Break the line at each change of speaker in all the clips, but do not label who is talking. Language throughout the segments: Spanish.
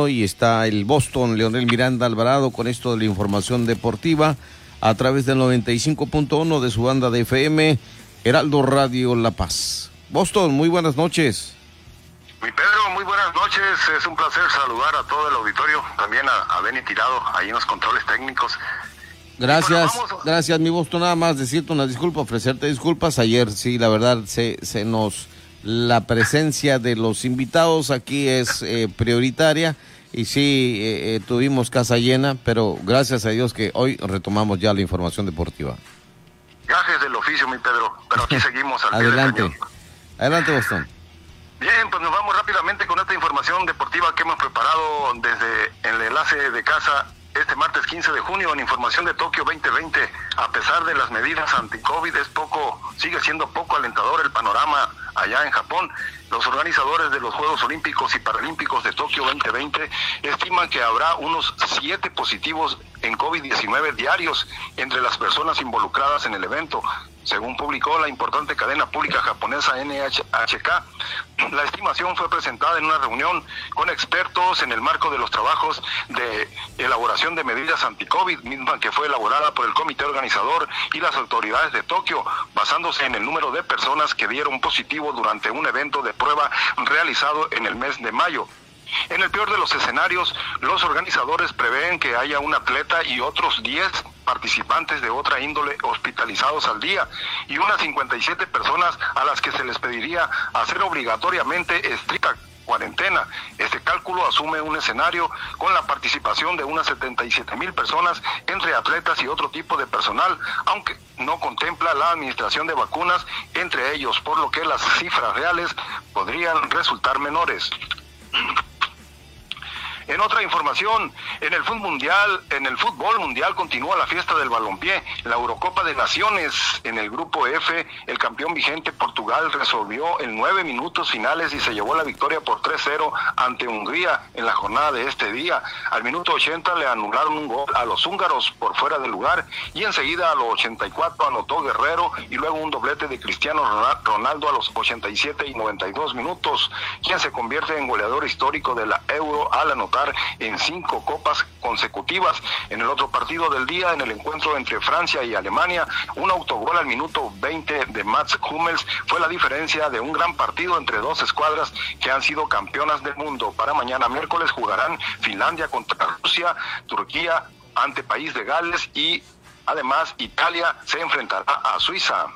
Hoy está el Boston, Leonel Miranda Alvarado, con esto de la información deportiva a través del 95.1 de su banda de FM, Heraldo Radio La Paz. Boston, muy buenas noches.
Mi Pedro, muy buenas noches. Es un placer saludar a todo el auditorio, también a, a Benny Tirado, ahí en los controles técnicos.
Gracias, gracias, mi Boston. Nada más decirte una disculpa, ofrecerte disculpas. Ayer, sí, la verdad, se, se nos. La presencia de los invitados aquí es eh, prioritaria y sí, eh, eh, tuvimos casa llena, pero gracias a Dios que hoy retomamos ya la información deportiva.
Gajes del oficio, mi Pedro, pero aquí seguimos al
Adelante. Adelante, Boston.
Bien, pues nos vamos rápidamente con esta información deportiva que hemos preparado desde el enlace de casa este martes 15 de junio en información de Tokio 2020. A pesar de las medidas anti-COVID, es poco, sigue siendo poco alentador el panorama allá en Japón. Los organizadores de los Juegos Olímpicos y Paralímpicos de Tokio 2020 estiman que habrá unos siete positivos en COVID-19 diarios entre las personas involucradas en el evento, según publicó la importante cadena pública japonesa NHK. La estimación fue presentada en una reunión con expertos en el marco de los trabajos de elaboración de medidas anti-COVID, misma que fue elaborada por el comité organizador y las autoridades de Tokio, basándose en el número de personas que dieron positivo durante un evento de prueba realizado en el mes de mayo. En el peor de los escenarios, los organizadores prevén que haya un atleta y otros 10 participantes de otra índole hospitalizados al día y unas 57 personas a las que se les pediría hacer obligatoriamente estricta cuarentena. Este cálculo asume un escenario con la participación de unas 77 mil personas entre atletas y otro tipo de personal, aunque no contempla la administración de vacunas entre ellos, por lo que las cifras reales podrían resultar menores. En otra información, en el fútbol mundial, en el fútbol mundial continúa la fiesta del balompié, la Eurocopa de Naciones. En el grupo F, el campeón vigente Portugal resolvió en nueve minutos finales y se llevó la victoria por 3-0 ante Hungría en la jornada de este día. Al minuto 80 le anularon un gol a los húngaros por fuera del lugar y enseguida a los 84 anotó Guerrero y luego un doblete de Cristiano Ronaldo a los 87 y 92 minutos, quien se convierte en goleador histórico de la Euro al anotar en cinco copas consecutivas. En el otro partido del día, en el encuentro entre Francia y Alemania, un autogol al minuto 20 de Mats Hummels fue la diferencia de un gran partido entre dos escuadras que han sido campeonas del mundo. Para mañana miércoles jugarán Finlandia contra Rusia, Turquía ante País de Gales y además Italia se enfrentará a Suiza.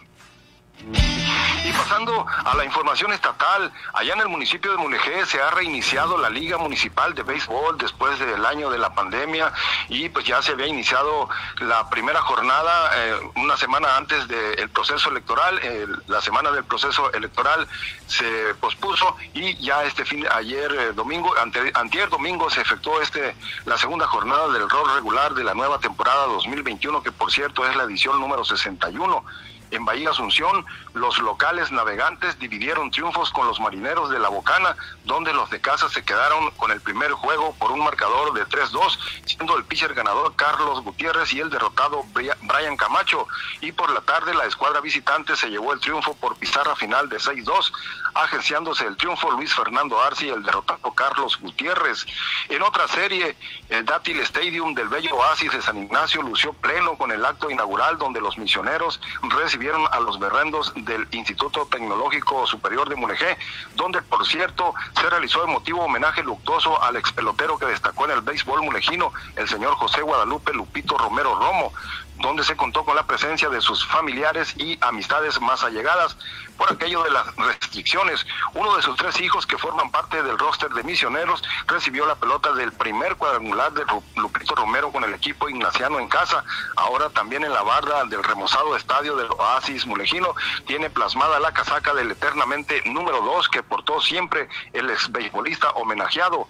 Y pasando a la información estatal, allá en el municipio de Mulegé se ha reiniciado la Liga Municipal de Béisbol después del año de la pandemia y pues ya se había iniciado la primera jornada eh, una semana antes del proceso electoral. La semana del proceso electoral se pospuso y ya este fin, ayer eh, domingo, ante, antier domingo se efectuó este la segunda jornada del rol regular de la nueva temporada 2021, que por cierto es la edición número 61. En Bahía Asunción, los locales navegantes dividieron triunfos con los marineros de la Bocana, donde los de casa se quedaron con el primer juego por un marcador de 3-2, siendo el pitcher ganador Carlos Gutiérrez y el derrotado Brian Camacho. Y por la tarde la escuadra visitante se llevó el triunfo por pizarra final de 6-2, agenciándose el triunfo Luis Fernando Arce y el derrotado Carlos Gutiérrez. En otra serie, el Dátil Stadium del Bello Oasis de San Ignacio lució pleno con el acto inaugural donde los misioneros recibieron a los berrendos del Instituto Tecnológico Superior de Mulegé, donde por cierto se realizó emotivo homenaje luctuoso al ex pelotero que destacó en el béisbol mulejino, el señor José Guadalupe Lupito Romero Romo donde se contó con la presencia de sus familiares y amistades más allegadas por aquello de las restricciones. Uno de sus tres hijos que forman parte del roster de misioneros recibió la pelota del primer cuadrangular de Lupito Romero con el equipo ignaciano en casa. Ahora también en la barra del remozado estadio del Oasis Mulejino tiene plasmada la casaca del eternamente número dos que portó siempre el ex beisbolista homenajeado.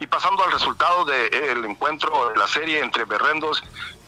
Y pasando al resultado del encuentro de la serie entre Berrendos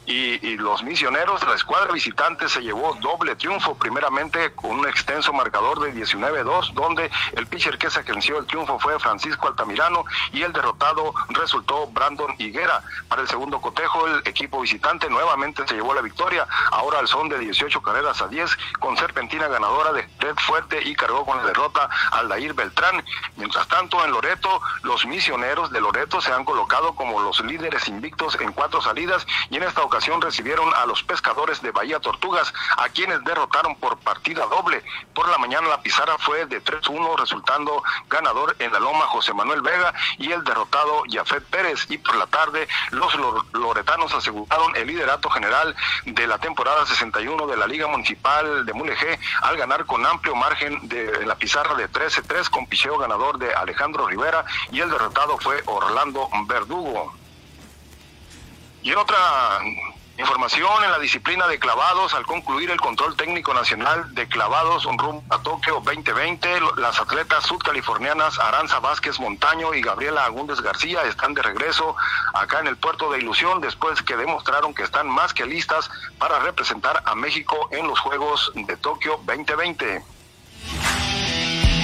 y, los misioneros, la escuadra visitante se llevó doble triunfo, primeramente con un extenso marcador de 19-2, donde el pitcher que se venció el triunfo fue Francisco Altamirano y el derrotado resultó Brandon Higuera. Para el segundo cotejo, el equipo visitante nuevamente se llevó la victoria, ahora al son de 18 carreras a 10, con Serpentina ganadora de Red Fuerte y cargó con la derrota Aldair Beltrán. Mientras tanto, en Loreto, los misioneros de Loreto se han colocado como los líderes invictos en cuatro salidas y en esta ocasión recibieron a los pescadores de Bahía Tortugas, a quienes derrotaron por partida doble. Por la mañana la pizarra fue de 3-1, resultando ganador en la loma José Manuel Vega y el derrotado Jafet Pérez. Y por la tarde los loretanos aseguraron el liderato general de la temporada 61 de la Liga Municipal de Mulegé al ganar con amplio margen de la pizarra de 13-3 con picheo ganador de Alejandro Rivera y el derrotado fue Orlando Verdugo. Y en otra información, en la disciplina de clavados, al concluir el control técnico nacional de clavados rumbo a Tokio 2020, las atletas sudcalifornianas Aranza Vázquez Montaño y Gabriela Agúndez García están de regreso acá en el puerto de Ilusión después que demostraron que están más que listas para representar a México en los Juegos de Tokio 2020.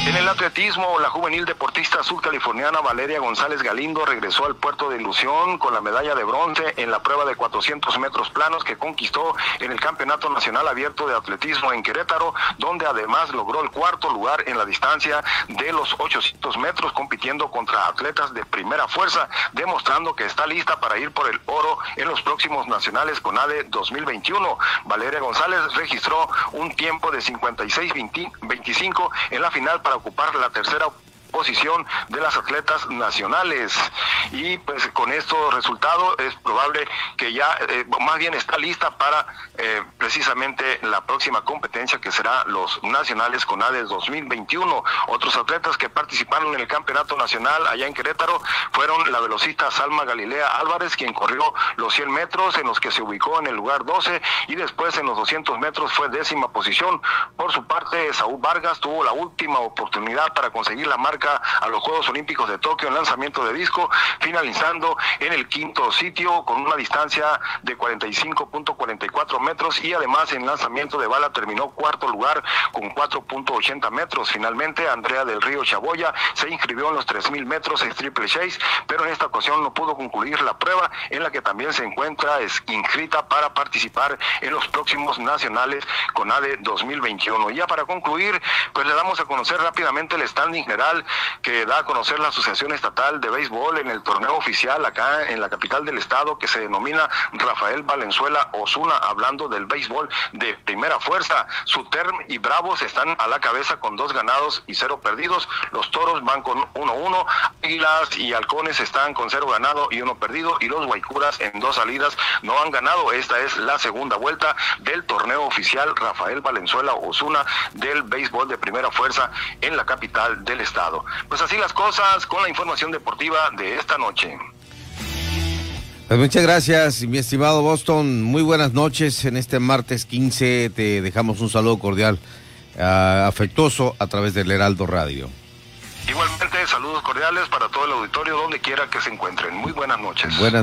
En el atletismo, la juvenil deportista sudcaliforniana Valeria González Galindo regresó al puerto de Ilusión con la medalla de bronce en la prueba de 400 metros planos que conquistó en el Campeonato Nacional Abierto de Atletismo en Querétaro, donde además logró el cuarto lugar en la distancia de los 800 metros compitiendo contra atletas de primera fuerza, demostrando que está lista para ir por el oro en los próximos nacionales con ADE 2021. Valeria González registró un tiempo de 56-25 en la final para ocupar la tercera posición de las atletas nacionales. Y pues con estos resultados es probable que ya, eh, más bien está lista para eh, precisamente la próxima competencia que será los nacionales con ADES 2021. Otros atletas que participaron en el campeonato nacional allá en Querétaro fueron la velocista Salma Galilea Álvarez, quien corrió los 100 metros en los que se ubicó en el lugar 12 y después en los 200 metros fue décima posición. Por su parte, Saúl Vargas tuvo la última oportunidad para conseguir la marca a los Juegos Olímpicos de Tokio en lanzamiento de disco, finalizando en el quinto sitio con una distancia de 45.44 metros y además en lanzamiento de bala terminó cuarto lugar con 4.80 metros. Finalmente, Andrea del Río Chaboya se inscribió en los 3.000 metros en triple chase, pero en esta ocasión no pudo concluir la prueba en la que también se encuentra inscrita para participar en los próximos nacionales con ADE 2021. Ya para concluir, pues le damos a conocer rápidamente el standing general que da a conocer la Asociación Estatal de Béisbol en el torneo oficial acá en la capital del estado que se denomina Rafael Valenzuela Osuna, hablando del béisbol de primera fuerza. Suterm y Bravos están a la cabeza con dos ganados y cero perdidos. Los Toros van con 1-1. Águilas y Halcones están con cero ganado y uno perdido. Y los Guaycuras en dos salidas no han ganado. Esta es la segunda vuelta del torneo oficial Rafael Valenzuela Osuna del béisbol de primera fuerza en la capital del estado. Pues así las cosas con la información deportiva de esta noche.
Pues muchas gracias, mi estimado Boston. Muy buenas noches. En este martes 15 te dejamos un saludo cordial, uh, afectuoso a través del Heraldo Radio.
Igualmente, saludos cordiales para todo el auditorio, donde quiera que se encuentren. Muy buenas noches. Buenas